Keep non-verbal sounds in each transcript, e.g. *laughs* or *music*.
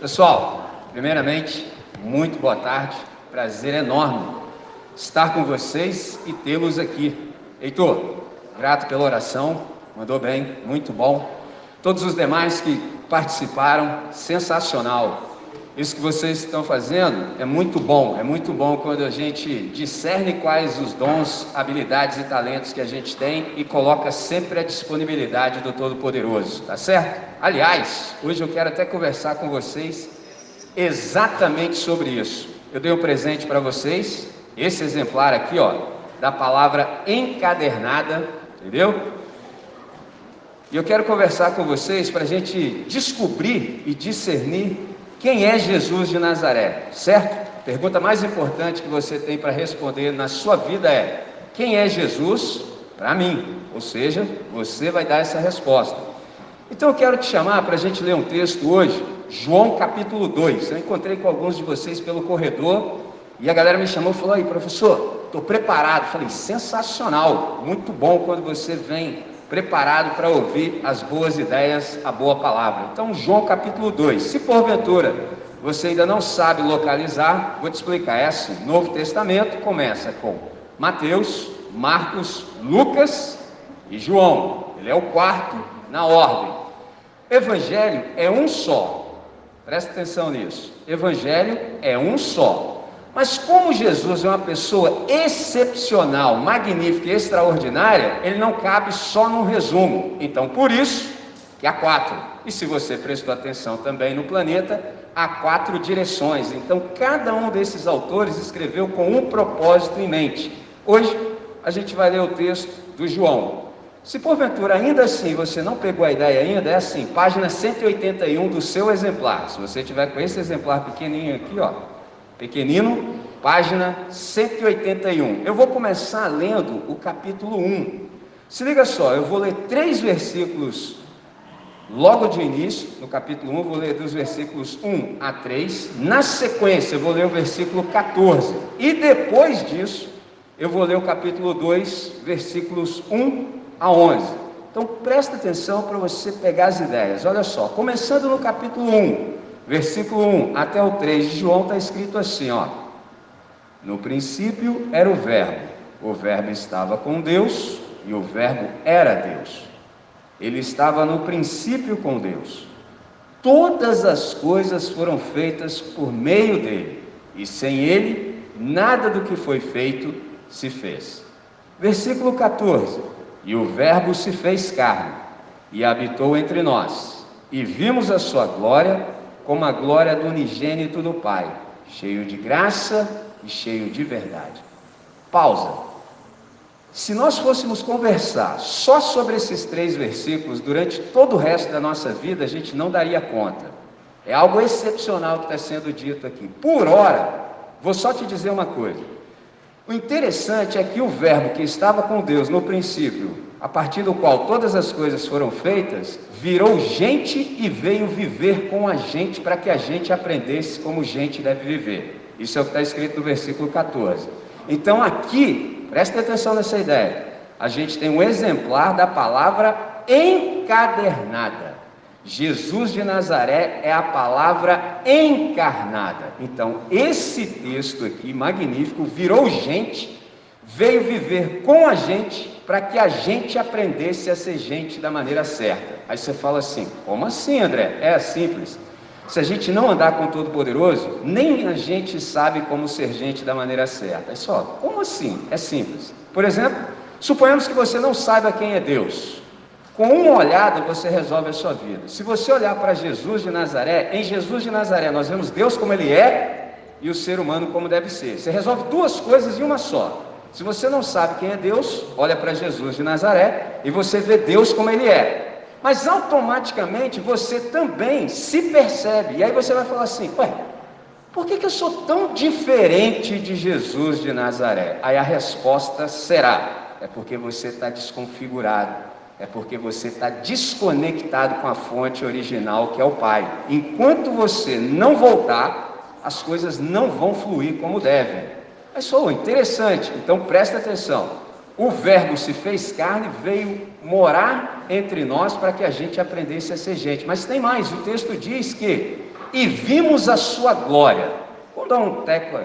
Pessoal, primeiramente, muito boa tarde. Prazer enorme estar com vocês e tê-los aqui. Heitor, grato pela oração, mandou bem, muito bom. Todos os demais que participaram, sensacional. Isso que vocês estão fazendo é muito bom, é muito bom quando a gente discerne quais os dons, habilidades e talentos que a gente tem e coloca sempre à disponibilidade do Todo-Poderoso, tá certo? Aliás, hoje eu quero até conversar com vocês exatamente sobre isso. Eu dei um presente para vocês, esse exemplar aqui, ó, da palavra encadernada, entendeu? E eu quero conversar com vocês para a gente descobrir e discernir quem é Jesus de Nazaré? Certo? Pergunta mais importante que você tem para responder na sua vida é: quem é Jesus para mim? Ou seja, você vai dar essa resposta. Então eu quero te chamar para a gente ler um texto hoje, João capítulo 2. Eu encontrei com alguns de vocês pelo corredor e a galera me chamou e falou: aí, professor, estou preparado. Falei: sensacional, muito bom quando você vem preparado para ouvir as boas ideias, a boa palavra. Então, João capítulo 2. Se porventura você ainda não sabe localizar, vou te explicar. É assim: Novo Testamento começa com Mateus, Marcos, Lucas e João. Ele é o quarto na ordem. Evangelho é um só. Presta atenção nisso. Evangelho é um só. Mas como Jesus é uma pessoa excepcional, magnífica e extraordinária, ele não cabe só num resumo. Então, por isso que há quatro. E se você prestou atenção também no planeta, há quatro direções. Então, cada um desses autores escreveu com um propósito em mente. Hoje, a gente vai ler o texto do João. Se porventura ainda assim você não pegou a ideia ainda, é assim, página 181 do seu exemplar. Se você tiver com esse exemplar pequenininho aqui, ó, pequenino, página 181. Eu vou começar lendo o capítulo 1. Se liga só, eu vou ler três versículos logo de início, no capítulo 1, eu vou ler dos versículos 1 a 3. Na sequência, eu vou ler o versículo 14. E depois disso, eu vou ler o capítulo 2, versículos 1 a 11. Então presta atenção para você pegar as ideias. Olha só, começando no capítulo 1, versículo 1 até o 3 de João está escrito assim, ó. No princípio era o verbo, o verbo estava com Deus e o verbo era Deus. Ele estava no princípio com Deus. Todas as coisas foram feitas por meio dele, e sem ele, nada do que foi feito se fez. Versículo 14: E o Verbo se fez carne e habitou entre nós, e vimos a sua glória como a glória do unigênito do Pai, cheio de graça e cheio de verdade. Pausa. Se nós fôssemos conversar só sobre esses três versículos durante todo o resto da nossa vida, a gente não daria conta. É algo excepcional que está sendo dito aqui. Por hora, vou só te dizer uma coisa. O interessante é que o Verbo que estava com Deus no princípio a partir do qual todas as coisas foram feitas, virou gente e veio viver com a gente para que a gente aprendesse como gente deve viver. Isso é o que está escrito no versículo 14. Então aqui, preste atenção nessa ideia. A gente tem um exemplar da palavra encadernada. Jesus de Nazaré é a palavra encarnada. Então, esse texto aqui, magnífico, virou gente, veio viver com a gente para que a gente aprendesse a ser gente da maneira certa. Aí você fala assim: como assim, André? É simples. Se a gente não andar com o Todo-Poderoso, nem a gente sabe como ser gente da maneira certa. É só, como assim? É simples. Por exemplo, suponhamos que você não saiba quem é Deus. Com uma olhada você resolve a sua vida. Se você olhar para Jesus de Nazaré, em Jesus de Nazaré nós vemos Deus como ele é e o ser humano como deve ser. Você resolve duas coisas em uma só. Se você não sabe quem é Deus, olha para Jesus de Nazaré e você vê Deus como ele é. Mas automaticamente você também se percebe. E aí você vai falar assim: ué, por que, que eu sou tão diferente de Jesus de Nazaré? Aí a resposta será: é porque você está desconfigurado. É porque você está desconectado com a fonte original que é o Pai. Enquanto você não voltar, as coisas não vão fluir como devem. Mas sou interessante, então presta atenção. O Verbo se fez carne, veio morar entre nós para que a gente aprendesse a ser gente. Mas tem mais, o texto diz que, e vimos a sua glória. Vou dar um tecla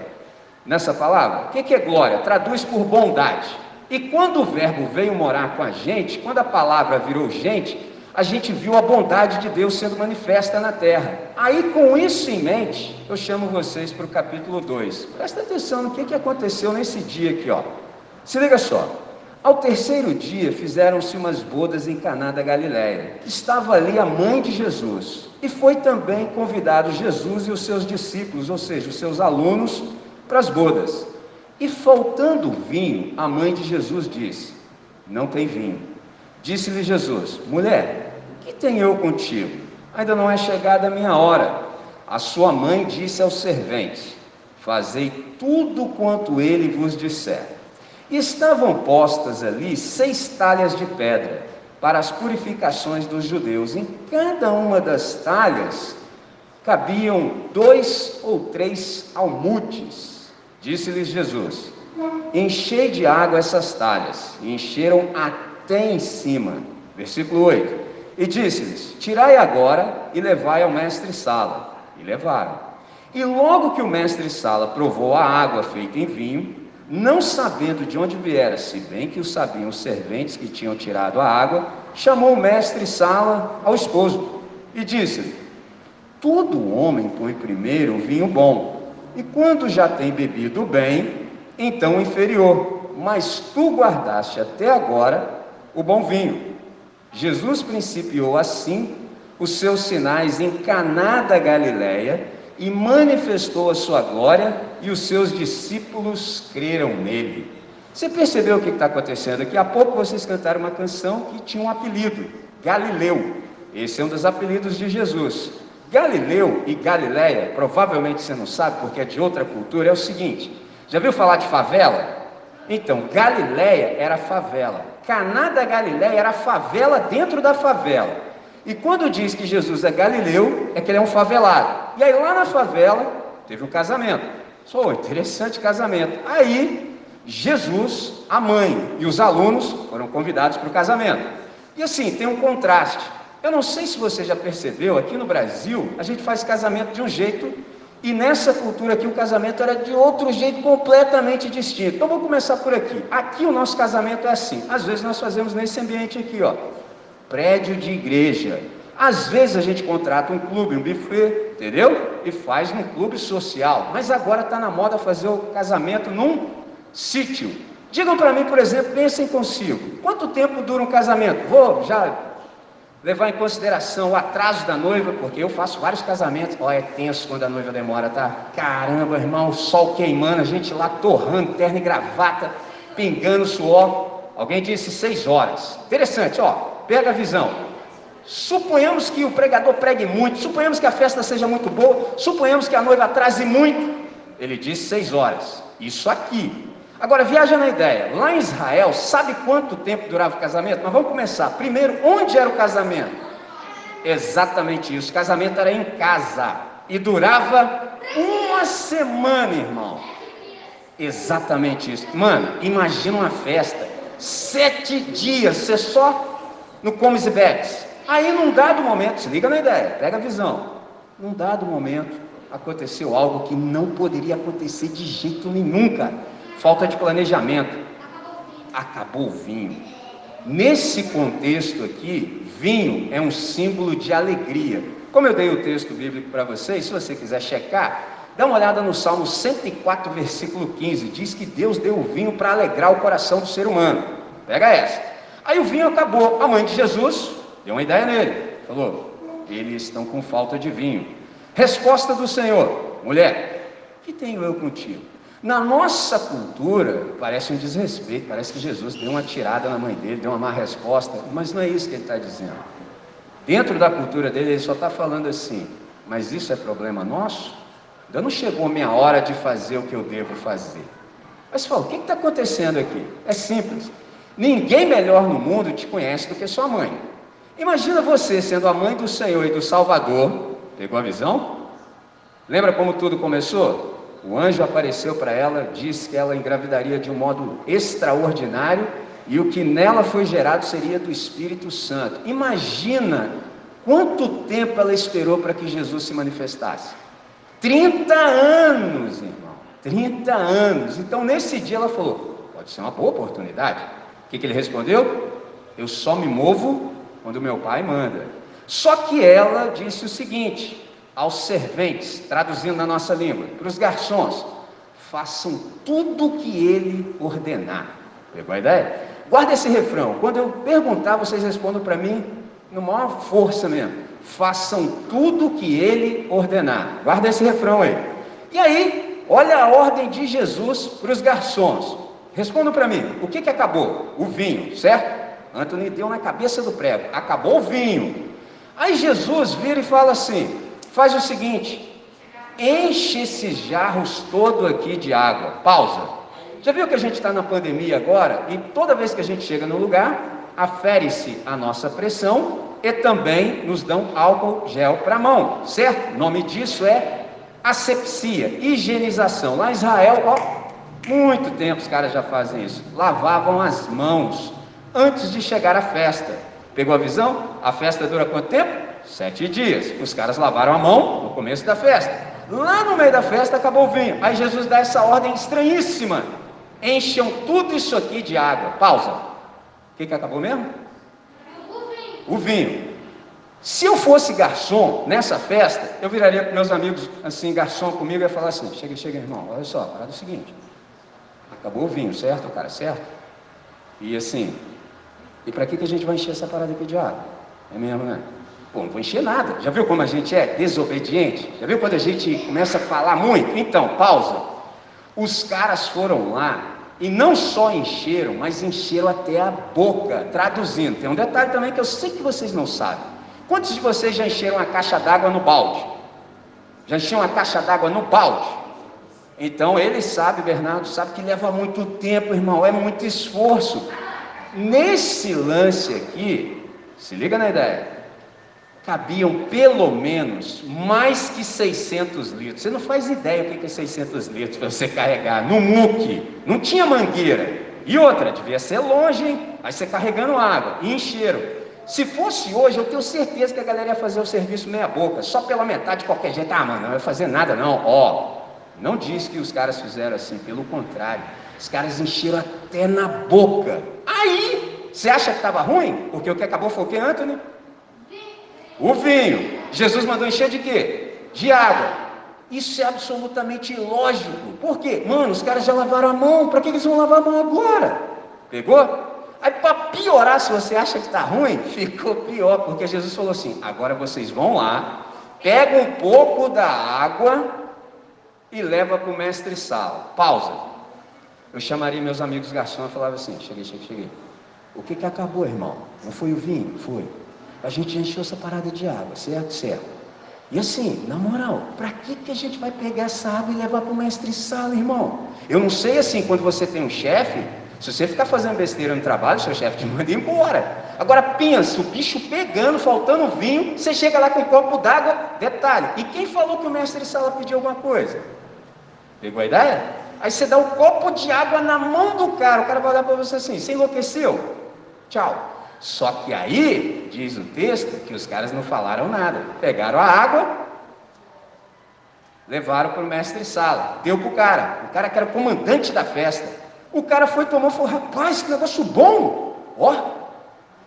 nessa palavra. O que é glória? Traduz por bondade. E quando o verbo veio morar com a gente, quando a palavra virou gente, a gente viu a bondade de Deus sendo manifesta na terra. Aí, com isso em mente, eu chamo vocês para o capítulo 2. Presta atenção no que, que aconteceu nesse dia aqui, ó. Se liga só. Ao terceiro dia fizeram-se umas bodas em Caná da Galiléia. Estava ali a mãe de Jesus. E foi também convidado Jesus e os seus discípulos, ou seja, os seus alunos, para as bodas. E faltando vinho, a mãe de Jesus disse: Não tem vinho. Disse-lhe Jesus: Mulher, que tenho eu contigo? Ainda não é chegada a minha hora. A sua mãe disse aos serventes: Fazei tudo quanto ele vos disser. Estavam postas ali seis talhas de pedra para as purificações dos judeus. Em cada uma das talhas cabiam dois ou três almutes. Disse-lhes Jesus: Enchei de água essas talhas. E encheram até em cima. Versículo 8. E disse-lhes: Tirai agora e levai ao mestre Sala. E levaram. E logo que o mestre Sala provou a água feita em vinho, não sabendo de onde viera, se bem que o sabiam os serventes que tinham tirado a água, chamou o mestre Sala ao esposo e disse-lhe: Todo homem põe primeiro o vinho bom, e quando já tem bebido bem, então inferior. Mas tu guardaste até agora o bom vinho. Jesus principiou assim os seus sinais em Caná da Galileia e manifestou a sua glória e os seus discípulos creram nele. Você percebeu o que está acontecendo aqui? Há pouco vocês cantaram uma canção que tinha um apelido, Galileu. Esse é um dos apelidos de Jesus. Galileu e Galileia, provavelmente você não sabe porque é de outra cultura, é o seguinte: já viu falar de favela? Então, Galileia era favela. Caná da Galileia era favela dentro da favela. E quando diz que Jesus é Galileu, é que ele é um favelado. E aí lá na favela teve um casamento. Só interessante casamento. Aí Jesus, a mãe e os alunos foram convidados para o casamento. E assim, tem um contraste. Eu não sei se você já percebeu, aqui no Brasil, a gente faz casamento de um jeito e nessa cultura aqui o casamento era de outro jeito completamente distinto. Então vou começar por aqui. Aqui o nosso casamento é assim. Às vezes nós fazemos nesse ambiente aqui, ó. Prédio de igreja. Às vezes a gente contrata um clube, um buffet, entendeu? E faz num clube social. Mas agora está na moda fazer o casamento num sítio. Digam para mim, por exemplo, pensem consigo. Quanto tempo dura um casamento? Vou já levar em consideração o atraso da noiva, porque eu faço vários casamentos. Ó, é tenso quando a noiva demora, tá? Caramba, irmão, o sol queimando, a gente lá torrando, terno e gravata, pingando suor. Alguém disse seis horas. Interessante, ó, pega a visão. Suponhamos que o pregador pregue muito, suponhamos que a festa seja muito boa, suponhamos que a noiva atrase muito. Ele disse seis horas. Isso aqui, Agora, viaja na ideia. Lá em Israel, sabe quanto tempo durava o casamento? Mas vamos começar. Primeiro, onde era o casamento? Exatamente isso. O casamento era em casa. E durava uma semana, irmão. Exatamente isso. Mano, imagina uma festa. Sete dias, você só no comes e bebes. Aí, num dado momento, se liga na ideia, pega a visão. Num dado momento, aconteceu algo que não poderia acontecer de jeito nenhum, cara falta de planejamento. Acabou o vinho. Nesse contexto aqui, vinho é um símbolo de alegria. Como eu dei o texto bíblico para vocês, se você quiser checar, dá uma olhada no Salmo 104, versículo 15. Diz que Deus deu o vinho para alegrar o coração do ser humano. Pega essa. Aí o vinho acabou. A mãe de Jesus deu uma ideia nele. Falou: eles estão com falta de vinho. Resposta do Senhor: mulher, que tenho eu contigo? Na nossa cultura, parece um desrespeito, parece que Jesus deu uma tirada na mãe dele, deu uma má resposta, mas não é isso que ele está dizendo. Dentro da cultura dele, ele só está falando assim: mas isso é problema nosso? Ainda não chegou a minha hora de fazer o que eu devo fazer. Mas fala, o que está acontecendo aqui? É simples. Ninguém melhor no mundo te conhece do que sua mãe. Imagina você sendo a mãe do Senhor e do Salvador. Pegou a visão? Lembra como tudo começou? O anjo apareceu para ela, disse que ela engravidaria de um modo extraordinário e o que nela foi gerado seria do Espírito Santo. Imagina Quanto tempo ela esperou para que Jesus se manifestasse? 30 anos, irmão. 30 anos. Então, nesse dia, ela falou: pode ser uma boa oportunidade. O que, que ele respondeu? Eu só me movo quando meu pai manda. Só que ela disse o seguinte aos serventes, traduzindo na nossa língua, para os garçons: façam tudo o que ele ordenar. Pegou a ideia? Guarda esse refrão. Quando eu perguntar, vocês respondam para mim no maior força mesmo. Façam tudo o que ele ordenar. Guarda esse refrão aí. E aí, olha a ordem de Jesus para os garçons. Respondam para mim, o que, que acabou? O vinho, certo? Antônio deu na cabeça do prego, acabou o vinho. Aí Jesus vira e fala assim: faz o seguinte, enche esses jarros todo aqui de água. Pausa. Já viu que a gente está na pandemia agora e toda vez que a gente chega no lugar, afere-se a nossa pressão e também nos dão álcool gel para a mão, certo? O nome disso é asepsia, higienização. Lá em Israel, ó, muito tempo os caras já fazem isso. Lavavam as mãos antes de chegar à festa. Pegou a visão? A festa dura quanto tempo? Sete dias. Os caras lavaram a mão no começo da festa. Lá no meio da festa acabou o vinho. Aí Jesus dá essa ordem estranhíssima: encham tudo isso aqui de água. Pausa que, que acabou mesmo? O vinho. O. Se eu fosse garçom nessa festa, eu viraria para meus amigos assim, garçom comigo, e ia falar assim: chega, chega, irmão, olha só, parada é o seguinte. Acabou o vinho, certo? O cara certo? E assim, e para que, que a gente vai encher essa parada aqui de água? É mesmo, né? Pô, não vou encher nada. Já viu como a gente é desobediente? Já viu quando a gente começa a falar muito? Então, pausa. Os caras foram lá e não só encheram, mas encheram até a boca. Traduzindo, tem um detalhe também que eu sei que vocês não sabem. Quantos de vocês já encheram a caixa d'água no balde? Já encheram a caixa d'água no balde? Então ele sabe, Bernardo sabe que leva muito tempo, irmão, é muito esforço. Nesse lance aqui, se liga na ideia cabiam pelo menos mais que 600 litros. Você não faz ideia o que é 600 litros para você carregar no muque. Não tinha mangueira. E outra, devia ser longe, hein? Aí você carregando água e encheram. Se fosse hoje, eu tenho certeza que a galera ia fazer o serviço meia boca, só pela metade de qualquer jeito. Ah, mano, não vai fazer nada não. Ó, não diz que os caras fizeram assim, pelo contrário. Os caras encheram até na boca. Aí, você acha que estava ruim? Porque o que acabou foi o que, Anthony? O vinho. Jesus mandou encher de quê? De água. Isso é absolutamente ilógico. Por quê? Mano, os caras já lavaram a mão. Para que eles vão lavar a mão agora? Pegou? Aí para piorar, se você acha que está ruim, *laughs* ficou pior, porque Jesus falou assim: agora vocês vão lá, pegam um pouco da água e leva para o mestre sala. Pausa. Eu chamaria meus amigos garçons e falava assim: cheguei, cheguei, cheguei. O que, que acabou, irmão? Não foi o vinho? Foi a gente encheu essa parada de água, certo? Certo. E assim, na moral, para que, que a gente vai pegar essa água e levar para o mestre sala, irmão? Eu não sei assim, quando você tem um chefe, se você ficar fazendo besteira no trabalho, seu chefe te manda embora. Agora pensa, o bicho pegando, faltando vinho, você chega lá com um copo d'água, detalhe. E quem falou que o mestre sala pediu alguma coisa? Pegou a ideia? Aí você dá um copo de água na mão do cara, o cara vai olhar para você assim, você enlouqueceu? Tchau. Só que aí, diz o texto, que os caras não falaram nada. Pegaram a água, levaram para o mestre sala, deu para o cara. O cara que era o comandante da festa. O cara foi, tomou e falou: rapaz, que negócio bom! Ó.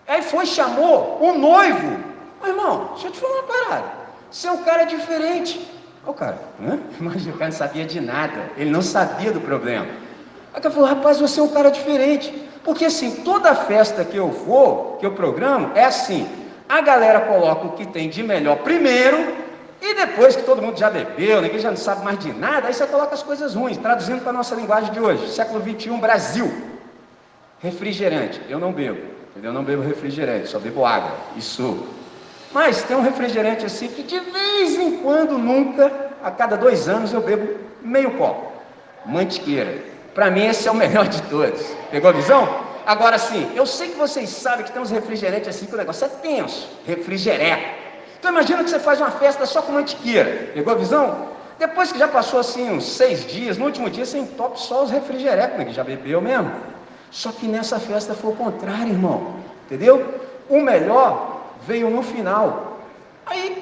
Aí foi, chamou o noivo. Ô irmão, deixa eu te falar uma parada. Seu cara é diferente. O cara, Hã? *laughs* mas o cara não sabia de nada. Ele não sabia do problema. Aí o cara falou: rapaz, você é um cara diferente. Porque assim, toda festa que eu vou, que eu programo, é assim: a galera coloca o que tem de melhor primeiro, e depois que todo mundo já bebeu, ninguém já não sabe mais de nada, aí você coloca as coisas ruins, traduzindo para a nossa linguagem de hoje, século 21, Brasil. Refrigerante, eu não bebo, entendeu? Eu não bebo refrigerante, só bebo água Isso. Mas tem um refrigerante assim que de vez em quando, nunca, a cada dois anos eu bebo meio copo. Mantiqueira. Para mim, esse é o melhor de todos. Pegou a visão? Agora sim, eu sei que vocês sabem que tem uns refrigerantes assim que o negócio é tenso, refrigereco. Então imagina que você faz uma festa só com mantiqueira. Pegou a visão? Depois que já passou assim uns seis dias, no último dia você entope só os refrigerecos, né, que já bebeu mesmo. Só que nessa festa foi o contrário, irmão. Entendeu? O melhor veio no final.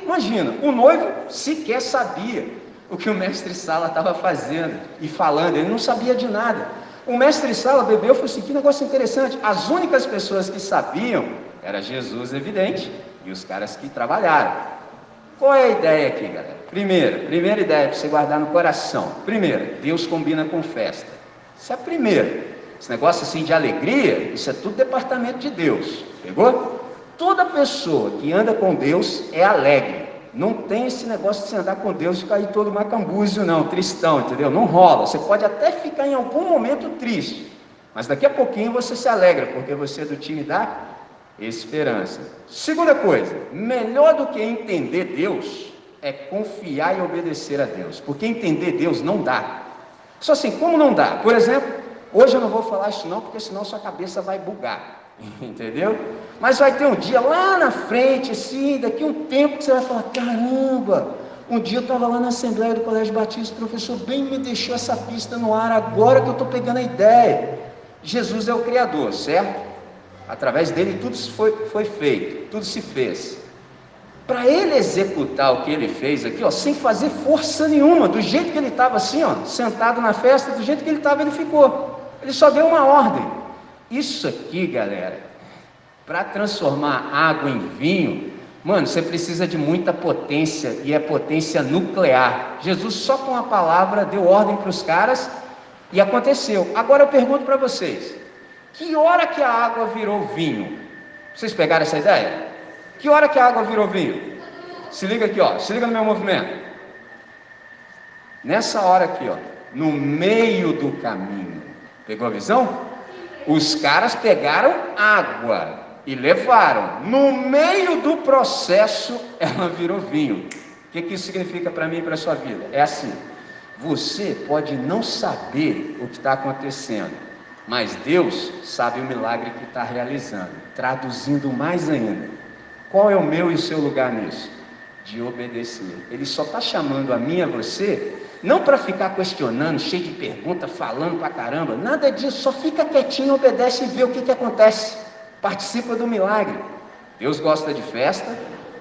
imagina, o noivo sequer sabia o que o mestre Sala estava fazendo e falando, ele não sabia de nada. O mestre Sala bebeu falou assim: que negócio interessante. As únicas pessoas que sabiam era Jesus, evidente, e os caras que trabalharam. Qual é a ideia aqui, galera? Primeira, primeira ideia para você guardar no coração. Primeira, Deus combina com festa. Isso é a primeira. Esse negócio assim de alegria, isso é tudo departamento de Deus. Pegou? Toda pessoa que anda com Deus é alegre. Não tem esse negócio de você andar com Deus e cair todo macambúzio, não, tristão, entendeu? Não rola. Você pode até ficar em algum momento triste, mas daqui a pouquinho você se alegra, porque você é do time da esperança. Segunda coisa, melhor do que entender Deus é confiar e obedecer a Deus, porque entender Deus não dá. Só assim, como não dá? Por exemplo, hoje eu não vou falar isso não, porque senão sua cabeça vai bugar. *laughs* Entendeu? Mas vai ter um dia lá na frente, assim, daqui um tempo que você vai falar: caramba, um dia eu estava lá na Assembleia do Colégio Batista, o professor bem me deixou essa pista no ar, agora que eu estou pegando a ideia. Jesus é o Criador, certo? Através dele tudo foi, foi feito, tudo se fez. Para ele executar o que ele fez aqui, ó, sem fazer força nenhuma, do jeito que ele estava assim, ó, sentado na festa, do jeito que ele estava, ele ficou. Ele só deu uma ordem. Isso aqui, galera, para transformar água em vinho, mano, você precisa de muita potência e é potência nuclear. Jesus só com a palavra deu ordem para os caras e aconteceu. Agora eu pergunto para vocês: que hora que a água virou vinho? Vocês pegaram essa ideia? Que hora que a água virou vinho? Se liga aqui, ó, se liga no meu movimento. Nessa hora aqui, ó, no meio do caminho. Pegou a visão? Os caras pegaram água e levaram. No meio do processo, *laughs* ela virou vinho. O que, que isso significa para mim e para a sua vida? É assim: você pode não saber o que está acontecendo, mas Deus sabe o milagre que está realizando. Traduzindo mais ainda, qual é o meu e o seu lugar nisso? De obedecer. Ele só está chamando a mim e a você não para ficar questionando, cheio de perguntas, falando pra caramba, nada disso, só fica quietinho, obedece e vê o que, que acontece. Participa do milagre. Deus gosta de festa,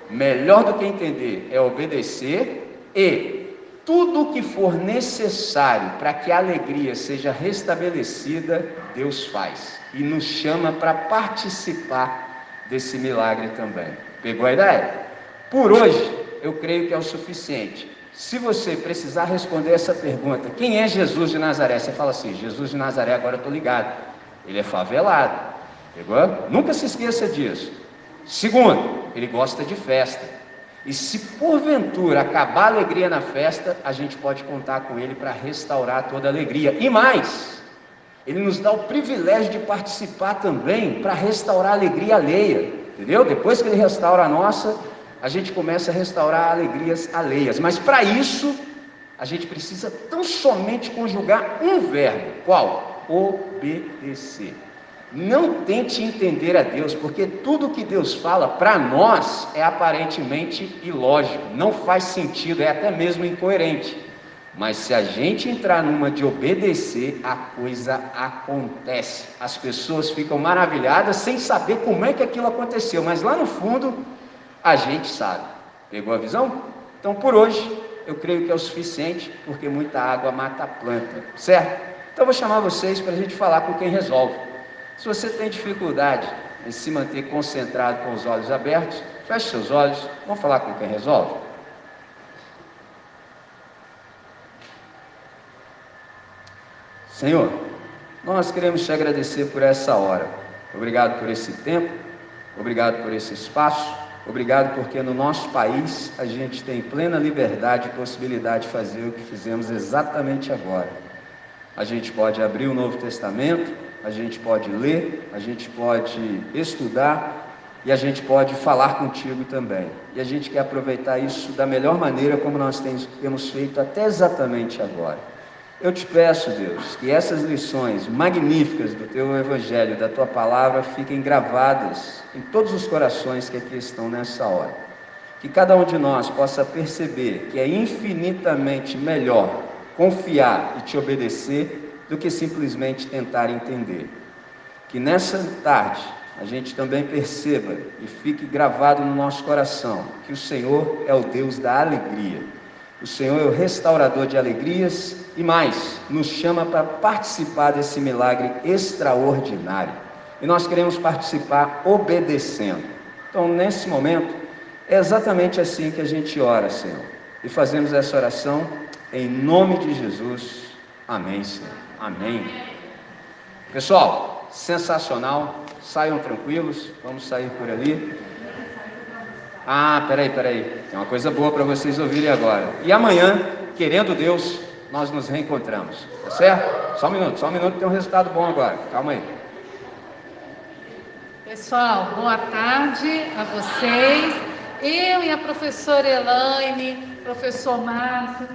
melhor do que entender é obedecer e tudo o que for necessário para que a alegria seja restabelecida, Deus faz e nos chama para participar desse milagre também. Pegou a ideia? Por hoje, eu creio que é o suficiente. Se você precisar responder essa pergunta, quem é Jesus de Nazaré? Você fala assim: Jesus de Nazaré, agora eu estou ligado. Ele é favelado. Pegou? Nunca se esqueça disso. Segundo, ele gosta de festa. E se porventura acabar a alegria na festa, a gente pode contar com ele para restaurar toda a alegria. E mais, ele nos dá o privilégio de participar também para restaurar a alegria alheia. Entendeu? Depois que ele restaura a nossa, a gente começa a restaurar alegrias alheias. Mas para isso, a gente precisa tão somente conjugar um verbo: qual? Obedecer. Não tente entender a Deus, porque tudo que Deus fala para nós é aparentemente ilógico, não faz sentido, é até mesmo incoerente. Mas se a gente entrar numa de obedecer, a coisa acontece. As pessoas ficam maravilhadas sem saber como é que aquilo aconteceu, mas lá no fundo a gente sabe. Pegou a visão? Então por hoje eu creio que é o suficiente, porque muita água mata a planta, certo? Então vou chamar vocês para a gente falar com quem resolve. Se você tem dificuldade em se manter concentrado com os olhos abertos, feche seus olhos, vamos falar com quem resolve. Senhor, nós queremos te agradecer por essa hora. Obrigado por esse tempo, obrigado por esse espaço. Obrigado porque no nosso país a gente tem plena liberdade e possibilidade de fazer o que fizemos exatamente agora. A gente pode abrir o Novo Testamento, a gente pode ler, a gente pode estudar e a gente pode falar contigo também. E a gente quer aproveitar isso da melhor maneira como nós temos feito até exatamente agora. Eu te peço, Deus, que essas lições magníficas do teu evangelho, da tua palavra, fiquem gravadas em todos os corações que aqui estão nessa hora. Que cada um de nós possa perceber que é infinitamente melhor confiar e te obedecer do que simplesmente tentar entender. Que nessa tarde a gente também perceba e fique gravado no nosso coração que o Senhor é o Deus da alegria. O Senhor é o restaurador de alegrias e mais, nos chama para participar desse milagre extraordinário. E nós queremos participar obedecendo. Então, nesse momento, é exatamente assim que a gente ora, Senhor. E fazemos essa oração em nome de Jesus. Amém, Senhor. Amém. Pessoal, sensacional. Saiam tranquilos. Vamos sair por ali. Ah, peraí, peraí. Tem uma coisa boa para vocês ouvirem agora. E amanhã, querendo Deus, nós nos reencontramos. Tá certo? Só um minuto, só um minuto tem um resultado bom agora. Calma aí. Pessoal, boa tarde a vocês. Eu e a professora Elaine, professor Márcio,